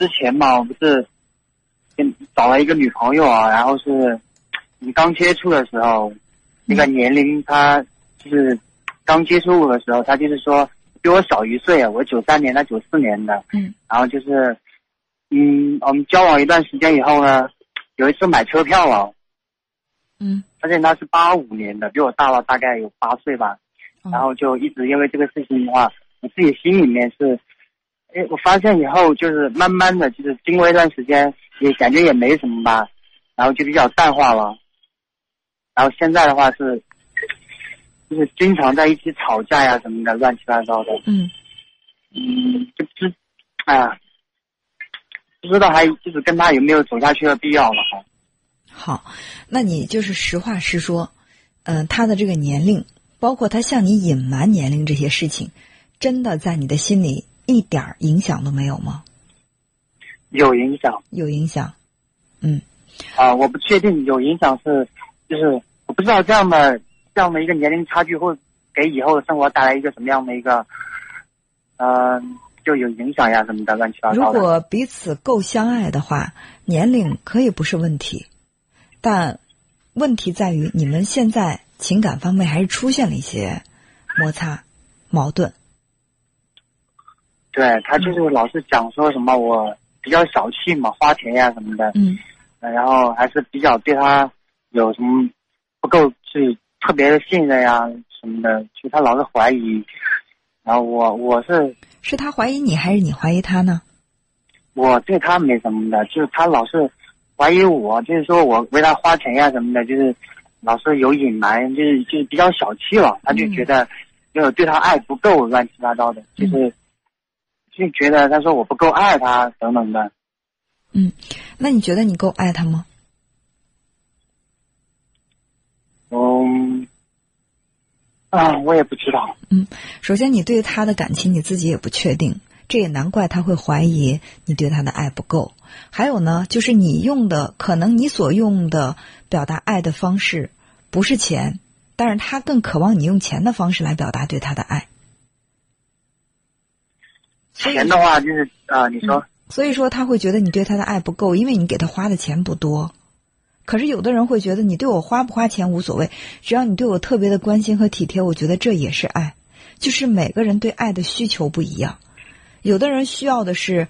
之前嘛，我不是跟找了一个女朋友啊，然后是你刚接触的时候，那个年龄她就是刚接触我的时候，她就是说比我小一岁，我九三年，她九四年的，嗯，然后就是嗯，我们交往一段时间以后呢，有一次买车票啊，嗯，发现她是八五年的，比我大了大概有八岁吧，哦。然后就一直因为这个事情的话，我自己心里面是，哎，我发现以后就是慢慢的就是经过一段时间，也感觉也没什么吧，然后就比较淡化了，然后现在的话是，就是经常在一起吵架呀什么的，乱七八糟的，嗯嗯，就不知，哎呀，不知道还就是跟他有没有走下去的必要了哈。好，那你就是实话实说，嗯、他的这个年龄，包括他向你隐瞒年龄这些事情，真的在你的心里一点儿影响都没有吗？有影响有影响，嗯啊，我不确定有影响是，就是我不知道这样的这样的一个年龄差距会给以后的生活带来一个什么样的一个，嗯、就有影响呀什么的乱七八糟如。果彼此够相爱的话，年龄可以不是问题，但问题在于你们现在情感方面还是出现了一些摩擦、矛盾。对他就是老是讲说什么我比较小气嘛，花钱呀什么的，嗯呃然后还是比较对他有什么不够去特别的信任呀什么的，就他老是怀疑。然后我我是是他怀疑你，还是你怀疑他呢？我对他没什么的，就是他老是怀疑我，就是说我为他花钱呀什么的，就是老是有隐瞒，就是就是比较小气了。他就觉得就是对他爱不够，乱七八糟的，就是就觉得他说我不够爱他等等的。嗯，那你觉得你够爱他吗？嗯，啊，我也不知道。嗯首先，你对他的感情你自己也不确定，这也难怪他会怀疑你对他的爱不够。还有呢，就是你用的，可能你所用的表达爱的方式不是钱，但是他更渴望你用钱的方式来表达对他的爱。钱的话就是啊、你说、所以说他会觉得你对他的爱不够，因为你给他花的钱不多。可是有的人会觉得你对我花不花钱无所谓，只要你对我特别的关心和体贴，我觉得这也是爱。就是每个人对爱的需求不一样，有的人需要的是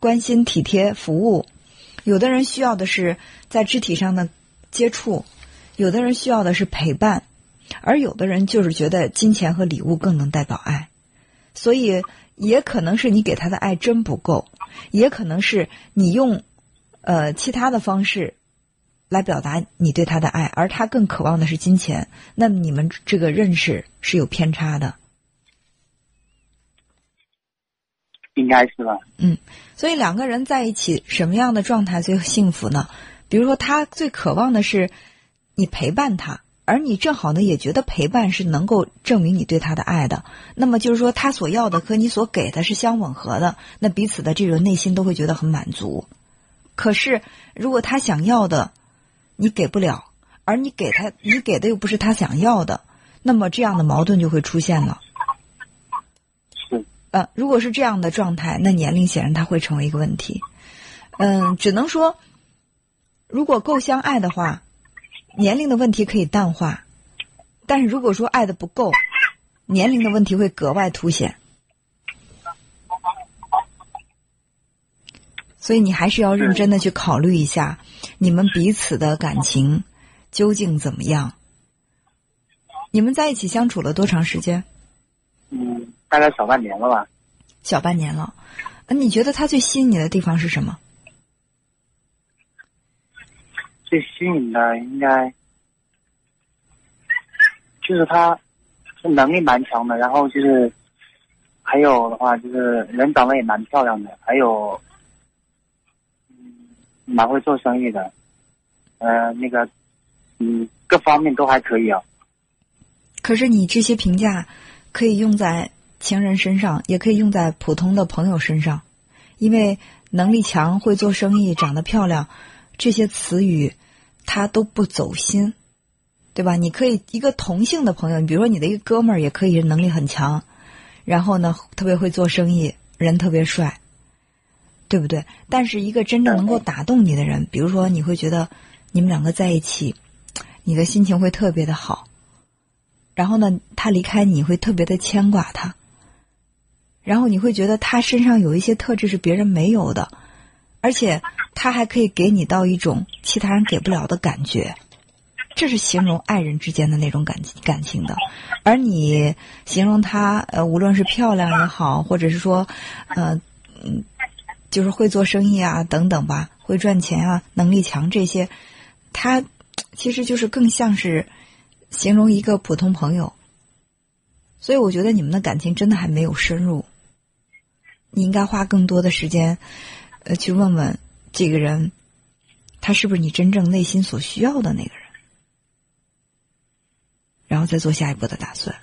关心、体贴、服务，有的人需要的是在肢体上的接触，有的人需要的是陪伴，而有的人就是觉得金钱和礼物更能代表爱。所以也可能是你给他的爱真不够，也可能是你用呃其他的方式来表达你对他的爱，而他更渴望的是金钱。那么你们这个认识是有偏差的。应该是吧？嗯所以两个人在一起，什么样的状态最幸福呢？比如说，他最渴望的是你陪伴他，而你正好呢也觉得陪伴是能够证明你对他的爱的。那么就是说，他所要的和你所给的是相吻合的，那彼此的这种内心都会觉得很满足。可是，如果他想要的你给不了，而你给他你给的又不是他想要的，那么这样的矛盾就会出现了。是呃，如果是这样的状态，那年龄显然它会成为一个问题。嗯，只能说，如果够相爱的话，年龄的问题可以淡化；但是如果说爱的不够，年龄的问题会格外凸显。所以你还是要认真的去考虑一下，你们彼此的感情究竟怎么样？你们在一起相处了多长时间？嗯，大概小半年了吧。小半年了。呃你觉得他最吸引你的地方是什么？最吸引的应该就是他是能力蛮强的，然后就是还有的话就是人长得也蛮漂亮的，还有嗯蛮会做生意的，呃那个嗯各方面都还可以啊。可是你这些评价可以用在情人身上，也可以用在普通的朋友身上，因为能力强、会做生意、长得漂亮这些词语，他都不走心，对吧？你可以一个同性的朋友，比如说你的一个哥们儿，也可以能力很强，然后呢特别会做生意，人特别帅，对不对？但是一个真正能够打动你的人，比如说你会觉得你们两个在一起，你的心情会特别的好。然后呢，他离开你会特别的牵挂他。然后你会觉得他身上有一些特质是别人没有的，而且他还可以给你到一种其他人给不了的感觉。这是形容爱人之间的那种感感情的，而你形容她，呃，无论是漂亮也好，或者是说，呃，嗯，就是会做生意啊，等等吧，会赚钱啊，能力强这些，他其实就是更像是形容一个普通朋友。所以我觉得你们的感情真的还没有深入，你应该花更多的时间，呃，去问问这个人，他是不是你真正内心所需要的那个人。然后再做下一步的打算。